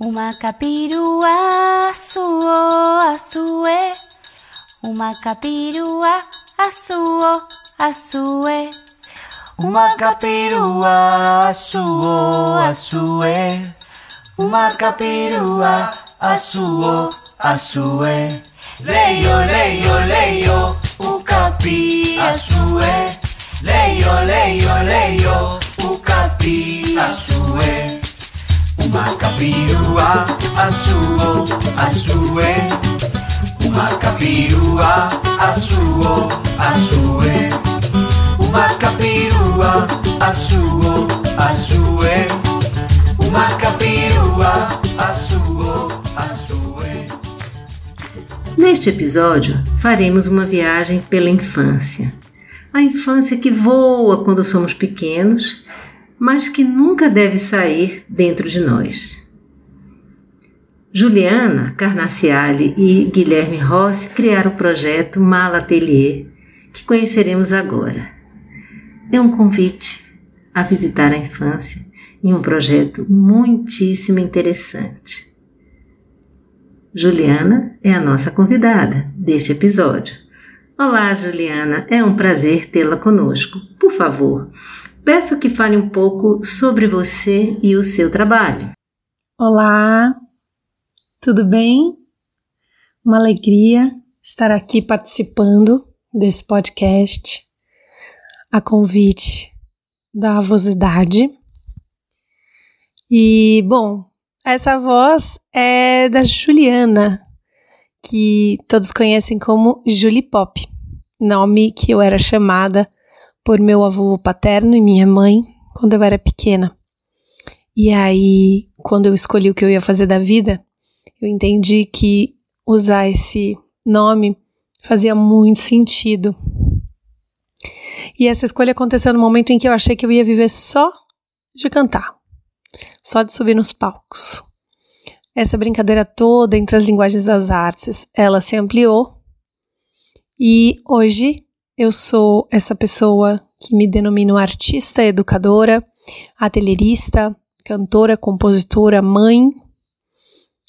Umakapirua azuo azue Umakapirua azuo azue Umakapirua azuo azue Umakapirua azuo azue Leio leio leio ukapi azue Leio leio leio ukapi azue a suê. Uma capirua a suou a suê. Uma capirua a suou a suê. Uma capirua a suou a suê. Uma capirua a suou a suê. Neste episódio, faremos uma viagem pela infância. A infância que voa quando somos pequenos, mas que nunca deve sair dentro de nós. Juliana Carnaciali e Guilherme Rossi criaram o projeto Mala Atelier, que conheceremos agora. É um convite a visitar a infância em um projeto muitíssimo interessante. Juliana é a nossa convidada deste episódio. Olá, Juliana, é um prazer tê-la conosco. Por favor, peço que fale um pouco sobre você e o seu trabalho. Olá, tudo bem? Uma alegria estar aqui participando desse podcast a convite da avosidade. E, bom, essa voz é da Juliana, que todos conhecem como Julie Pop, nome que eu era chamada por meu avô paterno e minha mãe quando eu era pequena. E aí, quando eu escolhi o que eu ia fazer da vida, eu entendi que usar esse nome fazia muito sentido. E essa escolha aconteceu no momento em que eu achei que eu ia viver só de cantar, só de subir nos palcos. Essa brincadeira toda entre as linguagens das artes, ela se ampliou e hoje eu sou essa pessoa que me denomino artista, educadora, atelierista, cantora, compositora, mãe,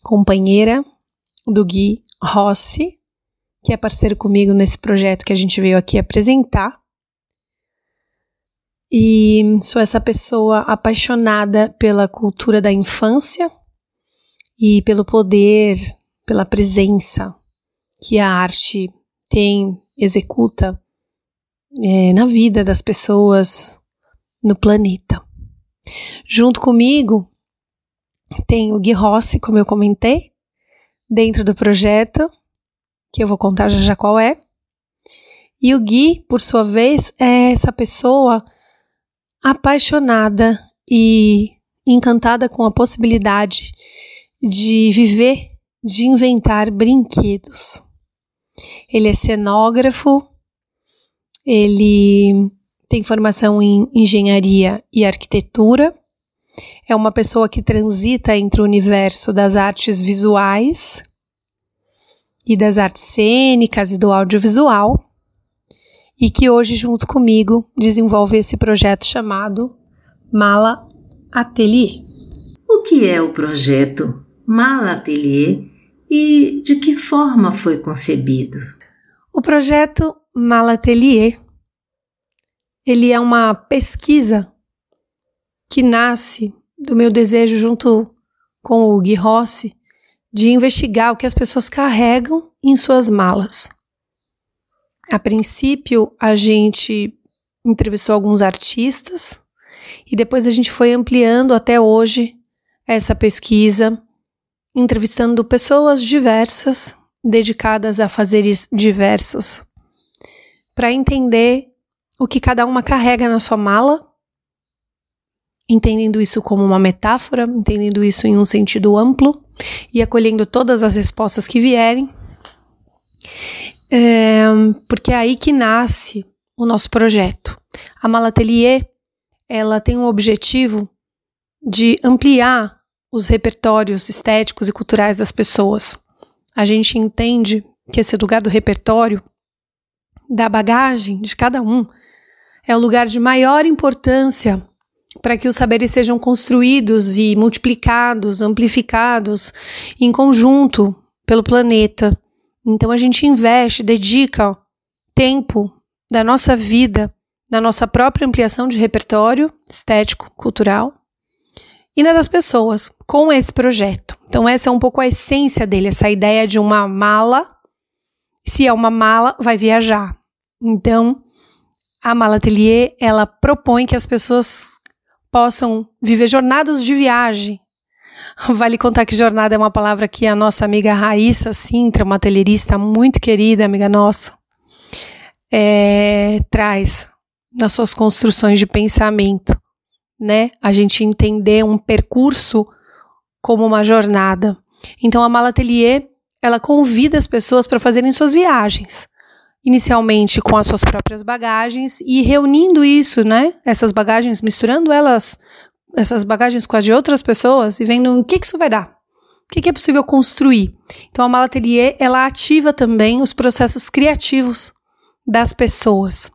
companheira do Gui Rossi, que é parceiro comigo nesse projeto que a gente veio aqui apresentar. E sou essa pessoa apaixonada pela cultura da infância e pelo poder, pela presença que a arte tem, executa é, na vida das pessoas no planeta. Junto comigo tem o Gui Rossi, como eu comentei, dentro do projeto, que eu vou contar já já qual é. E o Gui, por sua vez, é essa pessoa apaixonada e encantada com a possibilidade de viver, de inventar brinquedos. Ele é cenógrafo, ele tem formação em engenharia e arquitetura, é uma pessoa que transita entre o universo das artes visuais e das artes cênicas e do audiovisual, e que hoje, junto comigo, desenvolve esse projeto chamado Mala Atelier. O que é o projeto Mala Atelier e de que forma foi concebido? O projeto Mala Atelier ele é uma pesquisa que nasce do meu desejo junto com o Gui Rossi de investigar o que as pessoas carregam em suas malas. A princípio, a gente entrevistou alguns artistas e depois a gente foi ampliando até hoje essa pesquisa, entrevistando pessoas diversas dedicadas a fazeres diversos, para entender o que cada uma carrega na sua mala, entendendo isso como uma metáfora, entendendo isso em um sentido amplo e acolhendo todas as respostas que vierem É, porque é aí que nasce o nosso projeto. A Malatelier, ela tem um objetivo de ampliar os repertórios estéticos e culturais das pessoas. A gente entende que esse lugar do repertório, da bagagem de cada um, é o lugar de maior importância para que os saberes sejam construídos e multiplicados, amplificados em conjunto pelo planeta. Então a gente investe, dedica tempo da nossa vida na nossa própria ampliação de repertório estético, cultural e na das pessoas com esse projeto. Então essa é um pouco a essência dele, essa ideia de uma mala. Se é uma mala, vai viajar. Então, a Mala Atelier, ela propõe que as pessoas possam viver jornadas de viagem. Vale contar que jornada é uma palavra que a nossa amiga Raíssa Sintra, uma atelierista muito querida, amiga nossa, é, traz nas suas construções de pensamento, né? A gente entender um percurso como uma jornada. Então a Mala Atelier, ela convida as pessoas para fazerem suas viagens inicialmente com as suas próprias bagagens e reunindo isso, né? Essas bagagens, misturando elas, essas bagagens com as de outras pessoas e vendo o que, que isso vai dar. O que, que é possível construir? Então, a Malatelier, ela ativa também os processos criativos das pessoas.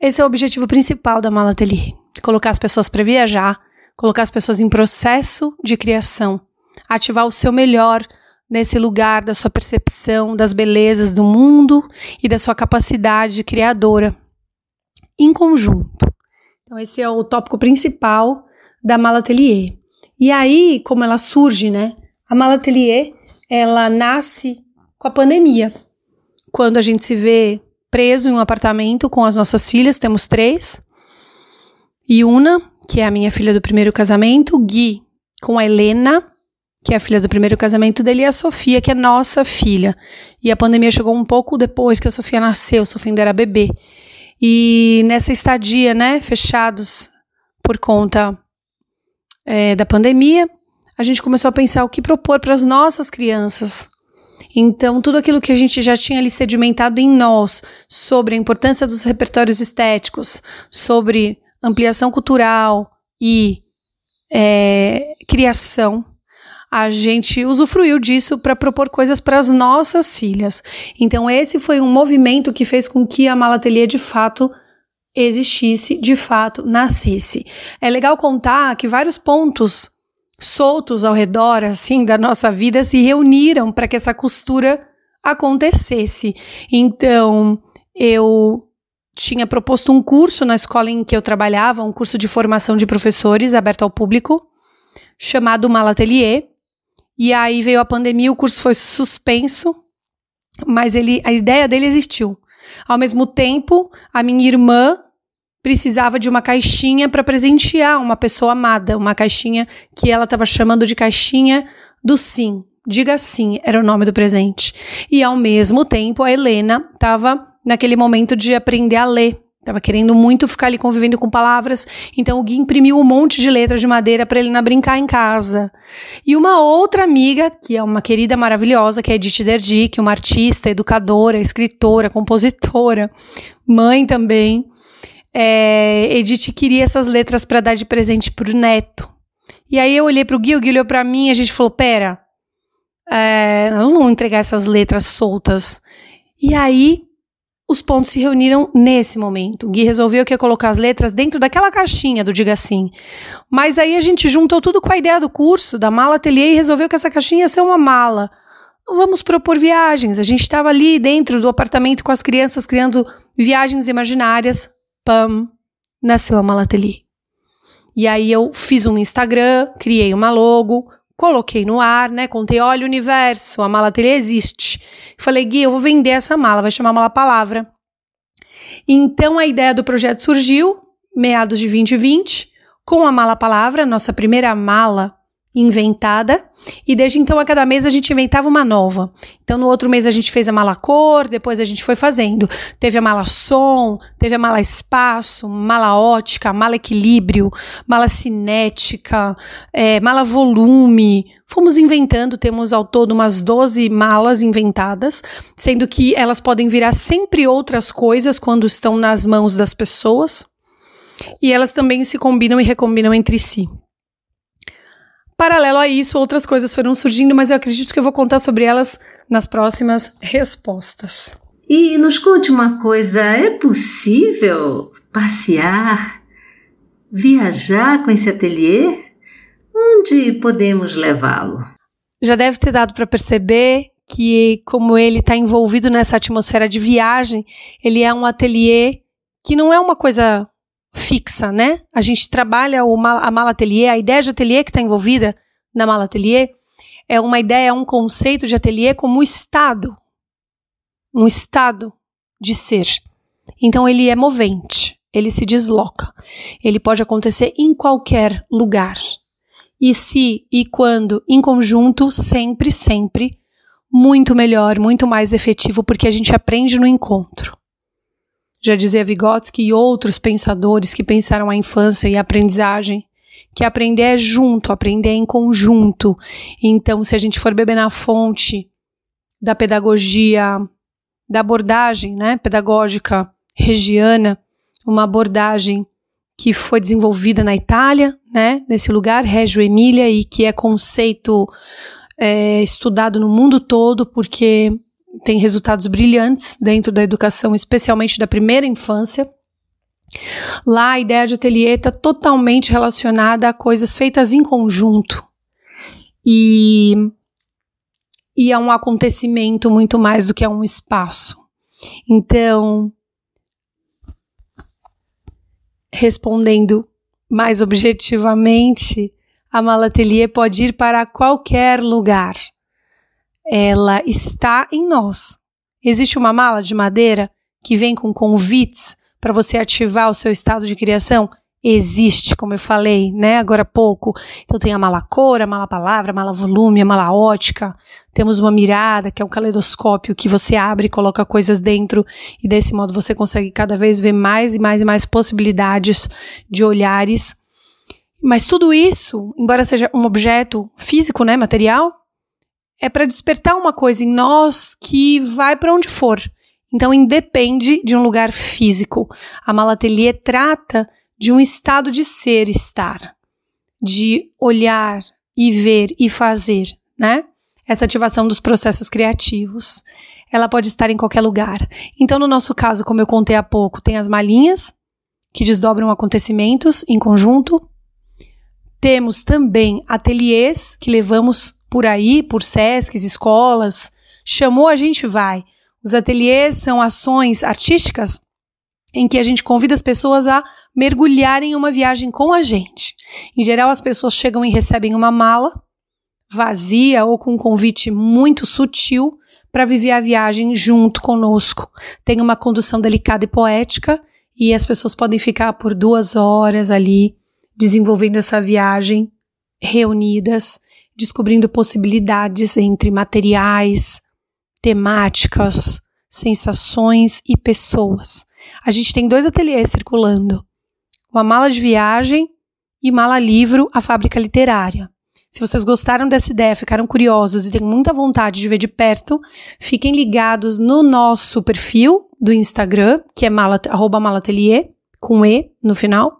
Esse é o objetivo principal da Malatelier. Colocar as pessoas para viajar, colocar as pessoas em processo de criação, ativar o seu melhor nesse lugar da sua percepção das belezas do mundo e da sua capacidade criadora em conjunto. Então esse é o tópico principal da Malatelier. E aí, como ela surge, né? A Malatelier, ela nasce com a pandemia. Quando a gente se vê preso em um apartamento com as nossas filhas, temos três. Yuna, que é a minha filha do primeiro casamento, Gui, com a Helena, que é a filha do primeiro casamento dele, e a Sofia, que é nossa filha. E a pandemia chegou um pouco depois que a Sofia nasceu, Sofia ainda era bebê. E nessa estadia, né, fechados por conta é, da pandemia, a gente começou a pensar o que propor para as nossas crianças. Então, tudo aquilo que a gente já tinha ali sedimentado em nós sobre a importância dos repertórios estéticos, sobre ampliação cultural e é, criação, a gente usufruiu disso para propor coisas para as nossas filhas. Então, esse foi um movimento que fez com que a Malatelier de fato existisse, de fato nascesse. É legal contar que vários pontos soltos ao redor assim da nossa vida se reuniram para que essa costura acontecesse. Então, eu tinha proposto um curso na escola em que eu trabalhava, um curso de formação de professores aberto ao público, chamado Malatelier, e aí veio a pandemia, o curso foi suspenso, mas ele, a ideia dele existiu. Ao mesmo tempo, a minha irmã precisava de uma caixinha para presentear uma pessoa amada, uma caixinha que ela estava chamando de caixinha do sim. Diga sim, era o nome do presente. E ao mesmo tempo, a Helena estava naquele momento de aprender a ler. Tava querendo muito ficar ali convivendo com palavras, então o Gui imprimiu um monte de letras de madeira para ele não brincar em casa. E uma outra amiga, que é uma querida maravilhosa, que é Edith Derdick, uma artista, educadora, escritora, compositora, mãe também. É, Edith queria essas letras para dar de presente pro neto. E aí eu olhei pro Gui, o Gui olhou para mim e a gente falou: pera, é, nós não vamos entregar essas letras soltas. E aí os pontos se reuniram nesse momento. Gui resolveu que ia colocar as letras dentro daquela caixinha do Diga Sim. Mas aí a gente juntou tudo com a ideia do curso, da mala ateliê, e resolveu que essa caixinha ia ser uma mala. Vamos propor viagens. A gente estava ali dentro do apartamento com as crianças criando viagens imaginárias. Pam, nasceu a mala ateliê. E aí eu fiz um Instagram, criei uma logo, Coloquei no ar, né? Contei, olha o universo, a mala ateliê existe. Falei, Gui, eu vou vender essa mala, vai chamar mala palavra. Então a ideia do projeto surgiu, meados de 2020, com a mala palavra, nossa primeira mala inventada e desde então a cada mês a gente inventava uma nova. Então no outro mês a gente fez a mala cor, depois a gente foi fazendo. Teve a mala som, teve a mala espaço, mala ótica, mala equilíbrio, mala cinética, é, mala volume. Fomos inventando, temos ao todo umas 12 malas inventadas, sendo que elas podem virar sempre outras coisas quando estão nas mãos das pessoas. E elas também se combinam e recombinam entre si. Paralelo a isso, outras coisas foram surgindo, mas eu acredito que eu vou contar sobre elas nas próximas respostas. E nos conte uma coisa: é possível passear, viajar com esse ateliê? Onde podemos levá-lo? Já deve ter dado para perceber que, como ele está envolvido nessa atmosfera de viagem, ele é um ateliê que não é uma coisa fixa, né? A gente trabalha o, a mala ateliê, a ideia de ateliê que está envolvida na mala ateliê é uma ideia, é um conceito de ateliê como estado, um estado de ser. Então ele é movente, ele se desloca, ele pode acontecer em qualquer lugar. E se e quando em conjunto, sempre, sempre, muito melhor, muito mais efetivo, porque a gente aprende no encontro. Já dizia Vygotsky e outros pensadores que pensaram a infância e a aprendizagem, que aprender é junto, aprender é em conjunto. Então, se a gente for beber na fonte da pedagogia, da abordagem né, pedagógica regiana, uma abordagem que foi desenvolvida na Itália, né, nesse lugar, Reggio Emília, e que é conceito é, estudado no mundo todo, porque tem resultados brilhantes dentro da educação, especialmente da primeira infância. Lá a ideia de ateliê está totalmente relacionada a coisas feitas em conjunto. E, e a um acontecimento muito mais do que a um espaço. Então, respondendo mais objetivamente, a Malatelier pode ir para qualquer lugar ela está em nós. Existe uma mala de madeira que vem com convites para você ativar o seu estado de criação? Existe, como eu falei, né, agora há pouco. Então tem a mala cor, a mala palavra, a mala volume, a mala ótica. Temos uma mirada, que é um caleidoscópio que você abre e coloca coisas dentro e desse modo você consegue cada vez ver mais e mais e mais possibilidades de olhares. Mas tudo isso, embora seja um objeto físico, né, material, é para despertar uma coisa em nós que vai para onde for. Então, independe de um lugar físico. A Malatelier trata de um estado de ser, estar, de olhar e ver e fazer, né? Essa ativação dos processos criativos. Ela pode estar em qualquer lugar. Então, no nosso caso, como eu contei há pouco, tem as malinhas que desdobram acontecimentos em conjunto. Temos também ateliês que levamos por aí, por SESCs, escolas, chamou, a gente vai. Os ateliês são ações artísticas em que a gente convida as pessoas a mergulharem em uma viagem com a gente. Em geral, as pessoas chegam e recebem uma mala vazia ou com um convite muito sutil para viver a viagem junto conosco. Tem uma condução delicada e poética e as pessoas podem ficar por duas horas ali desenvolvendo essa viagem reunidas descobrindo possibilidades entre materiais, temáticas, sensações e pessoas. A gente tem dois ateliês circulando: uma mala de viagem e mala livro, a fábrica literária. Se vocês gostaram dessa ideia, ficaram curiosos e têm muita vontade de ver de perto, fiquem ligados no nosso perfil do Instagram, que é mala, arroba malatelier, com E no final.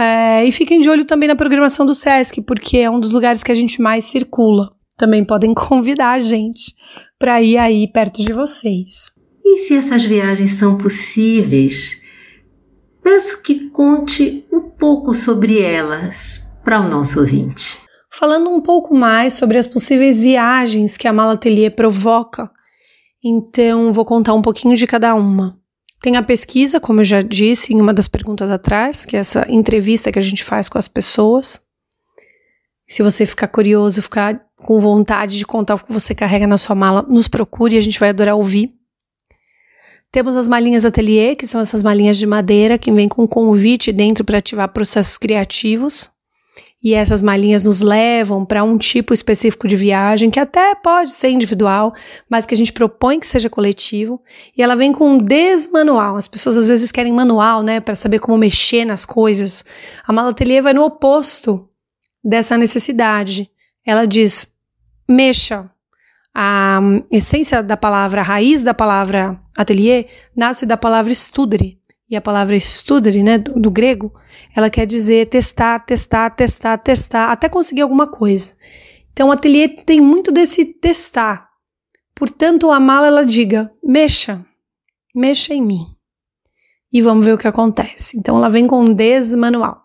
É, e fiquem de olho também na programação do SESC, porque é um dos lugares que a gente mais circula. Também podem convidar a gente para ir aí perto de vocês. E se essas viagens são possíveis, peço que conte um pouco sobre elas para o nosso ouvinte. Falando um pouco mais sobre as possíveis viagens que a Mala Atelier provoca, então vou contar um pouquinho de cada uma. Tem a pesquisa, como eu já disse em uma das perguntas atrás, que é essa entrevista que a gente faz com as pessoas. Se você ficar curioso, ficar com vontade de contar o que você carrega na sua mala, nos procure, a gente vai adorar ouvir. Temos as malinhas atelier, que são essas malinhas de madeira que vêm com convite dentro para ativar processos criativos. E essas malinhas nos levam para um tipo específico de viagem que até pode ser individual, mas que a gente propõe que seja coletivo. E ela vem com um desmanual. As pessoas às vezes querem manual, né, para saber como mexer nas coisas. A mala ateliê vai no oposto dessa necessidade. Ela diz: mexa. A essência da palavra, a raiz da palavra ateliê, nasce da palavra studere, e a palavra estudere, né, do, do, grego, ela quer dizer testar, testar, testar, testar, até conseguir alguma coisa. Então, o ateliê tem muito desse testar. Portanto, a mala ela diga: mexa, mexa em mim. E vamos ver o que acontece. Então, ela vem com um desmanual.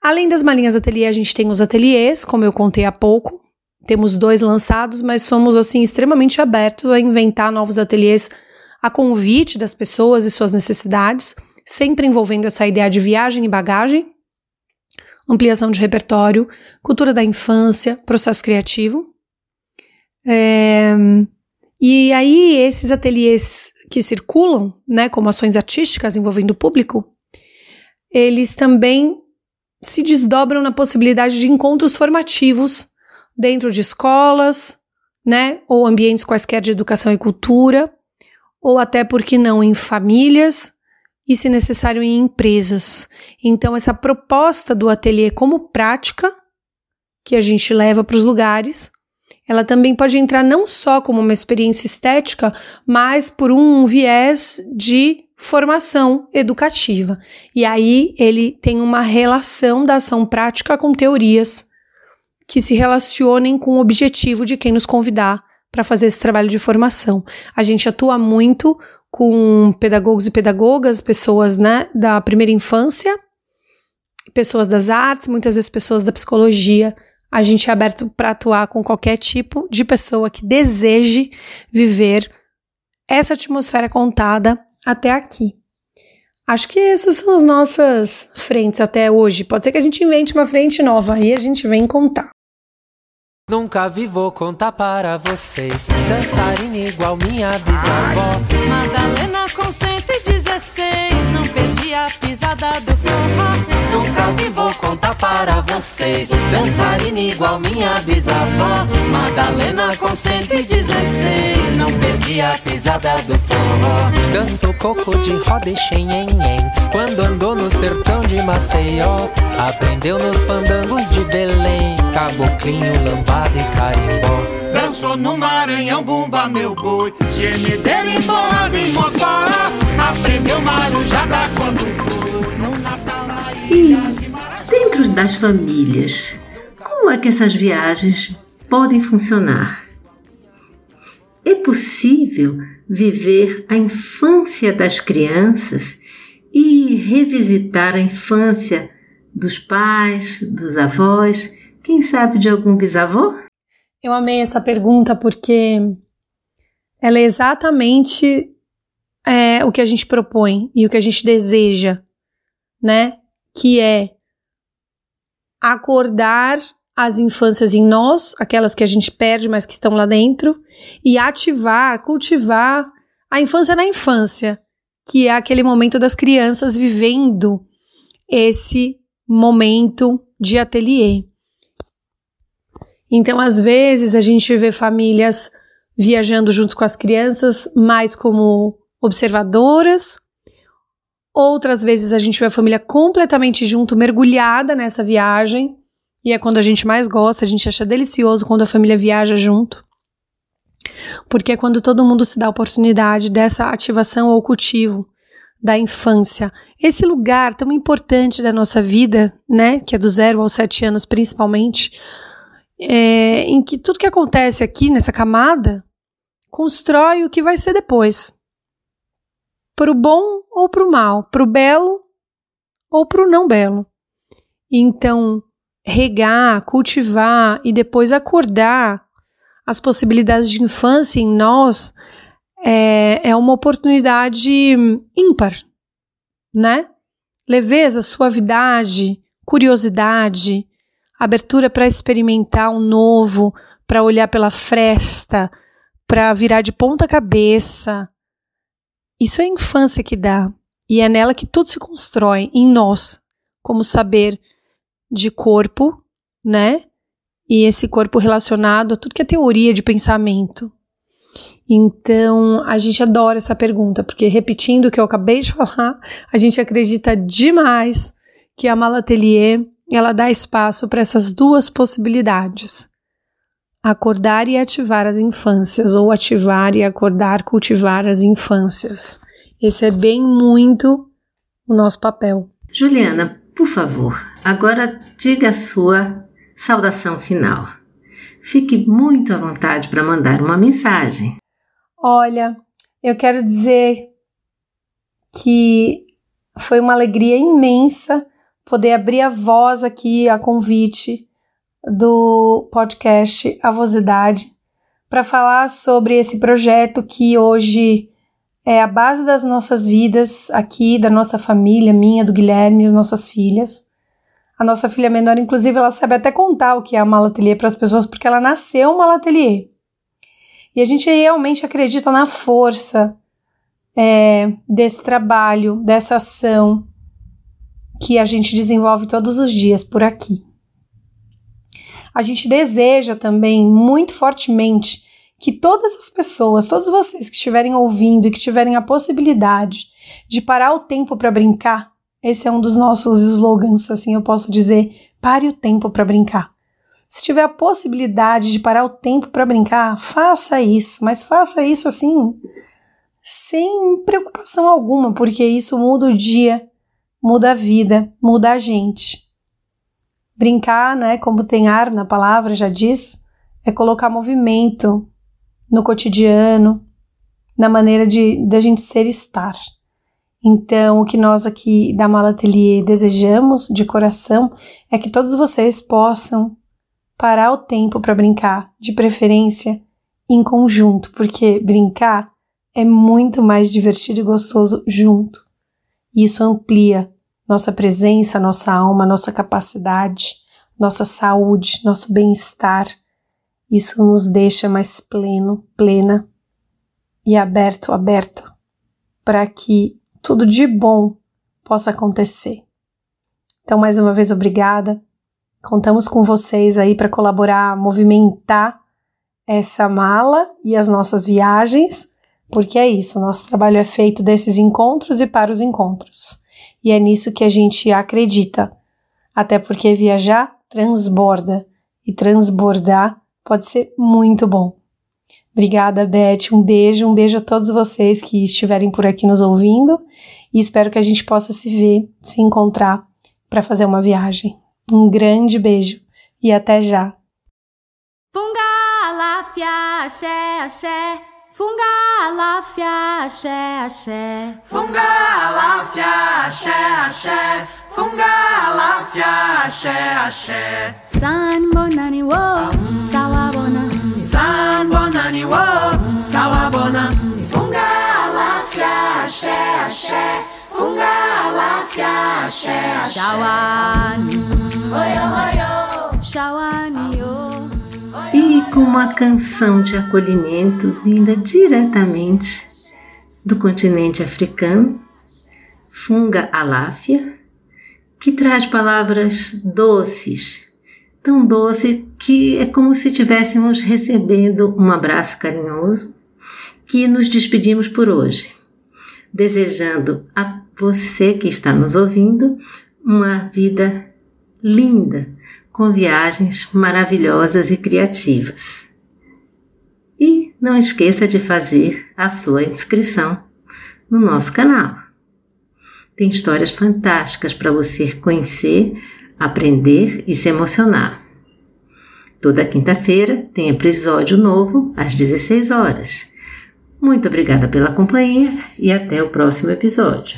Além das malinhas ateliê, a gente tem os ateliês, como eu contei há pouco. Temos dois lançados, mas somos assim extremamente abertos a inventar novos ateliês a convite das pessoas e suas necessidades, sempre envolvendo essa ideia de viagem e bagagem, ampliação de repertório, cultura da infância, processo criativo. É, e aí, esses ateliês que circulam, né, como ações artísticas envolvendo o público, eles também se desdobram na possibilidade de encontros formativos dentro de escolas, né, ou ambientes quaisquer de educação e cultura, ou até porque não em famílias e, se necessário, em empresas. Então, essa proposta do ateliê como prática que a gente leva para os lugares, ela também pode entrar não só como uma experiência estética, mas por um viés de formação educativa. E aí ele tem uma relação da ação prática com teorias que se relacionem com o objetivo de quem nos convidar para fazer esse trabalho de formação. A gente atua muito com pedagogos e pedagogas, pessoas né, da primeira infância, pessoas das artes, muitas vezes pessoas da psicologia. A gente é aberto para atuar com qualquer tipo de pessoa que deseje viver essa atmosfera contada até aqui. Acho que essas são as nossas frentes até hoje. Pode ser que a gente invente uma frente nova aí a gente vem contar. Nunca vi, vou contar para vocês. Dançarina igual minha bisavó. Madalena com 116, não perdi a pisada do forró. Nunca vi, vou contar para vocês. Dançarina igual minha bisavó. Madalena com 116, não perdi a pisada do forró. Dançou coco de roda e xenhenhen. Quando andou no sertão de Maceió, aprendeu nos fandangos de Belém. Caboclinho, lambada e carimbó. Dançou no Maranhão, bumba meu boi Gemedeira embolada em Mossoró Aprendeu marujada quando foi No Natal Marajó Dentro das famílias, como é que essas viagens podem funcionar? É possível viver a infância das crianças e revisitar a infância dos pais, dos avós, quem sabe de algum bisavô? Eu amei essa pergunta porque ela é exatamente é, o que a gente propõe e o que a gente deseja, né? Que é acordar as infâncias em nós, aquelas que a gente perde, mas que estão lá dentro, e ativar, cultivar a infância na infância, que é aquele momento das crianças vivendo esse momento de ateliê. Então, às vezes, a gente vê famílias viajando junto com as crianças, mais como observadoras. Outras vezes a gente vê a família completamente junto, mergulhada nessa viagem. E é quando a gente mais gosta, a gente acha delicioso quando a família viaja junto. Porque é quando todo mundo se dá a oportunidade dessa ativação ou cultivo da infância. Esse lugar tão importante da nossa vida, né, que é do zero aos sete anos principalmente, é, em que tudo que acontece aqui nessa camada constrói o que vai ser depois. Para o bom ou para o mal, para o belo ou para o não belo. Então, regar, cultivar e depois acordar as possibilidades de infância em nós é, é uma oportunidade ímpar, né? Leveza, suavidade, curiosidade, abertura para experimentar um novo, para olhar pela fresta, para virar de ponta cabeça. Isso é a infância que dá. E é nela que tudo se constrói, em nós, como saber de corpo, né? E esse corpo relacionado a tudo que é teoria de pensamento. Então, a gente adora essa pergunta, porque repetindo o que eu acabei de falar, a gente acredita demais que a Malatelier, ela dá espaço para essas duas possibilidades. Acordar e ativar as infâncias, ou ativar e acordar, cultivar as infâncias. Esse é bem muito o nosso papel. Juliana, por favor, agora diga a sua saudação final. Fique muito à vontade para mandar uma mensagem. Olha, eu quero dizer que foi uma alegria imensa poder abrir a voz aqui a convite do podcast Avosidade para falar sobre esse projeto que hoje é a base das nossas vidas aqui, da nossa família, minha, do Guilherme, as nossas filhas. A nossa filha menor, inclusive, ela sabe até contar o que é a malatelier para as pessoas, porque ela nasceu malatelier. E a gente realmente acredita na força é, desse trabalho, dessa ação que a gente desenvolve todos os dias por aqui. A gente deseja também muito fortemente que todas as pessoas, todos vocês que estiverem ouvindo e que tiverem a possibilidade de parar o tempo para brincar, esse é um dos nossos slogans, assim eu posso dizer: pare o tempo para brincar. Se tiver a possibilidade de parar o tempo para brincar, faça isso, mas faça isso assim, sem preocupação alguma, porque isso muda o dia, muda a vida, muda a gente. Brincar, né, como tem ar na palavra já diz, é colocar movimento no cotidiano, na maneira de da gente ser e estar. Então, o que nós aqui da Mala Atelier desejamos de coração é que todos vocês possam parar o tempo para brincar, de preferência em conjunto, porque brincar é muito mais divertido e gostoso junto. Isso amplia nossa presença, nossa alma, nossa capacidade, nossa saúde, nosso bem-estar. Isso nos deixa mais pleno, plena e aberto, aberta para que tudo de bom possa acontecer. Então, mais uma vez, obrigada. Contamos com vocês aí para colaborar, movimentar essa mala e as nossas viagens, porque é isso, nosso trabalho é feito desses encontros e para os encontros. E é nisso que a gente acredita. Até porque viajar transborda e transbordar pode ser muito bom. Obrigada, Beth. Um beijo, um beijo a todos vocês que estiverem por aqui nos ouvindo e espero que a gente possa se ver, se encontrar para fazer uma viagem. Um grande beijo e até já. Funga, láfia, axé, axé. Funga, láfia, axé, axé. Funga, láfia, axé, axé. San bonani wo, sawabona. San bonani wo, sawabona. Funga, láfia, axé, axé. Funga, láfia, axé, axé. Shawani, Oyo, oyo. shawani com uma canção de acolhimento vinda diretamente do continente africano, Funga Aláfia, que traz palavras doces, tão doce que é como se estivéssemos recebendo um abraço carinhoso, que nos despedimos por hoje, desejando a você que está nos ouvindo uma vida linda, com viagens maravilhosas e criativas. E não esqueça de fazer a sua inscrição no nosso canal. Tem histórias fantásticas para você conhecer, aprender e se emocionar. Toda quinta-feira tem episódio novo às 16 horas. Muito obrigada pela companhia e até o próximo episódio.